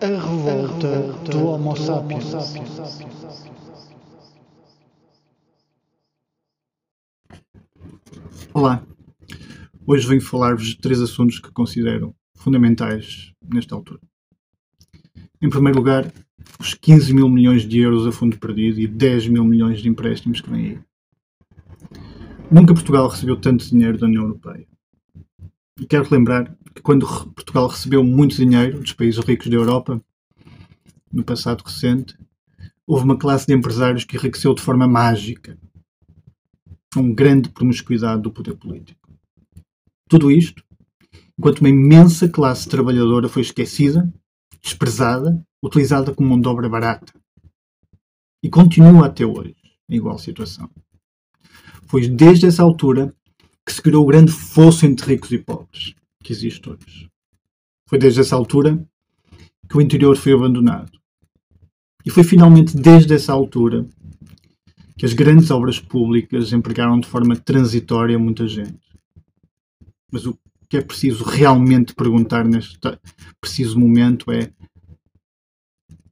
A revolta do Homo sapiens. Olá, hoje venho falar-vos de três assuntos que considero fundamentais nesta altura. Em primeiro lugar, os 15 mil milhões de euros a fundo perdido e 10 mil milhões de empréstimos que vêm aí. Nunca Portugal recebeu tanto dinheiro da União Europeia. Quero lembrar que quando Portugal recebeu muito dinheiro dos países ricos da Europa, no passado recente, houve uma classe de empresários que enriqueceu de forma mágica, com grande promiscuidade do poder político. Tudo isto enquanto uma imensa classe trabalhadora foi esquecida, desprezada, utilizada como mão de obra barata. E continua até hoje em igual situação. Foi desde essa altura que se criou o grande fosso entre ricos e pobres que existe hoje. Foi desde essa altura que o interior foi abandonado. E foi finalmente desde essa altura que as grandes obras públicas empregaram de forma transitória muita gente. Mas o que é preciso realmente perguntar neste preciso momento é: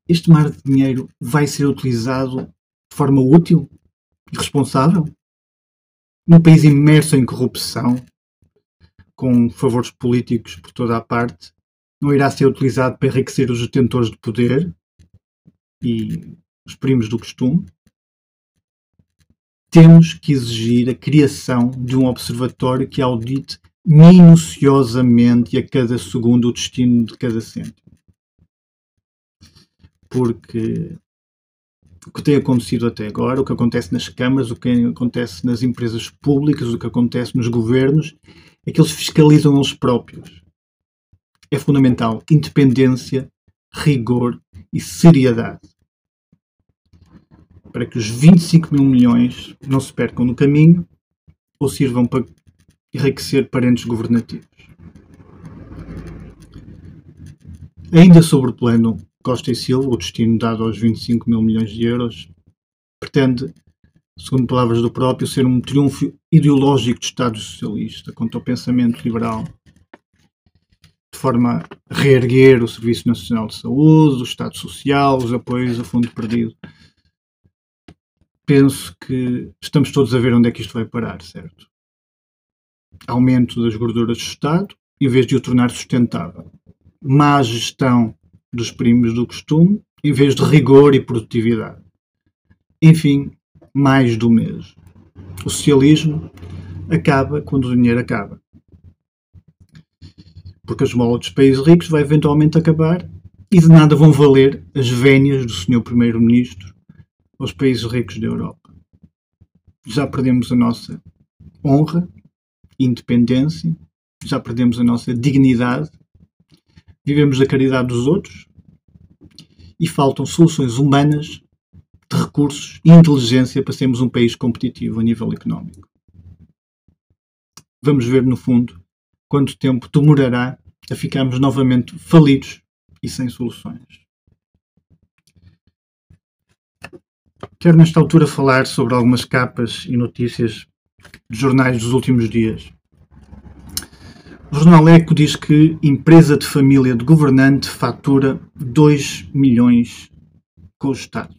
este mar de dinheiro vai ser utilizado de forma útil e responsável? Num país imerso em corrupção, com favores políticos por toda a parte, não irá ser utilizado para enriquecer os detentores de poder e os primos do costume? Temos que exigir a criação de um observatório que audite minuciosamente a cada segundo o destino de cada cêntimo. Porque o que tem acontecido até agora, o que acontece nas câmaras, o que acontece nas empresas públicas, o que acontece nos governos, é que eles fiscalizam eles próprios. É fundamental independência, rigor e seriedade. Para que os 25 mil milhões não se percam no caminho ou sirvam para enriquecer parentes governativos. Ainda sobre o plano Costa e Silva, o destino dado aos 25 mil milhões de euros, pretende, segundo palavras do próprio, ser um triunfo ideológico do Estado Socialista contra o pensamento liberal, de forma a reerguer o Serviço Nacional de Saúde, o Estado Social, os apoios a fundo perdido. Penso que estamos todos a ver onde é que isto vai parar, certo? Aumento das gorduras do Estado, em vez de o tornar sustentável. Má gestão dos primos do costume, em vez de rigor e produtividade. Enfim, mais do mesmo. O socialismo acaba quando o dinheiro acaba. Porque a esmola dos países ricos vai eventualmente acabar e de nada vão valer as vénias do senhor primeiro-ministro aos países ricos da Europa. Já perdemos a nossa honra, independência, já perdemos a nossa dignidade vivemos da caridade dos outros e faltam soluções humanas, de recursos e inteligência para sermos um país competitivo a nível económico. Vamos ver, no fundo, quanto tempo demorará a ficarmos novamente falidos e sem soluções. Quero, nesta altura, falar sobre algumas capas e notícias de jornais dos últimos dias. O jornal Eco diz que empresa de família de governante fatura 2 milhões com o Estado.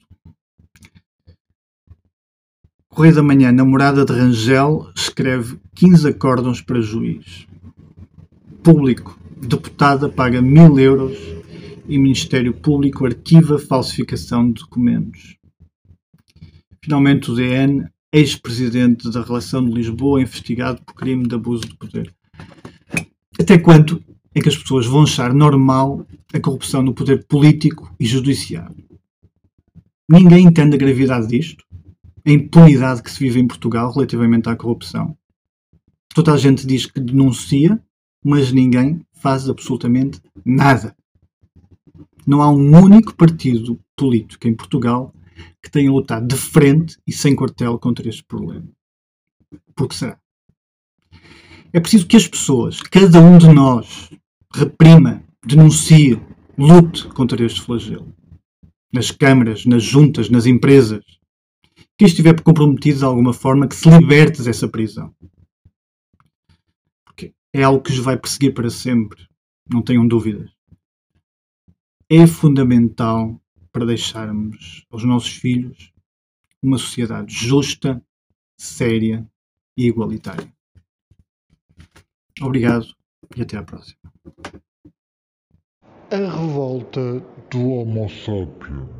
Correio da Manhã, namorada de Rangel, escreve 15 acórdãos para juiz. Público, deputada paga mil euros e Ministério Público arquiva falsificação de documentos. Finalmente, o DN, ex-presidente da Relação de Lisboa, investigado por crime de abuso de poder. Até quando é que as pessoas vão achar normal a corrupção no poder político e judiciário? Ninguém entende a gravidade disto, a impunidade que se vive em Portugal relativamente à corrupção. Toda a gente diz que denuncia, mas ninguém faz absolutamente nada. Não há um único partido político em Portugal que tenha lutado de frente e sem quartel contra este problema. Por que será? É preciso que as pessoas, cada um de nós, reprima, denuncie, lute contra este flagelo. Nas câmaras, nas juntas, nas empresas. Quem estiver comprometido de alguma forma, que se liberte dessa prisão. Porque é algo que os vai perseguir para sempre. Não tenham dúvidas. é fundamental para deixarmos aos nossos filhos uma sociedade justa, séria e igualitária. Obrigado e até à próxima. A revolta do Homo sapiens.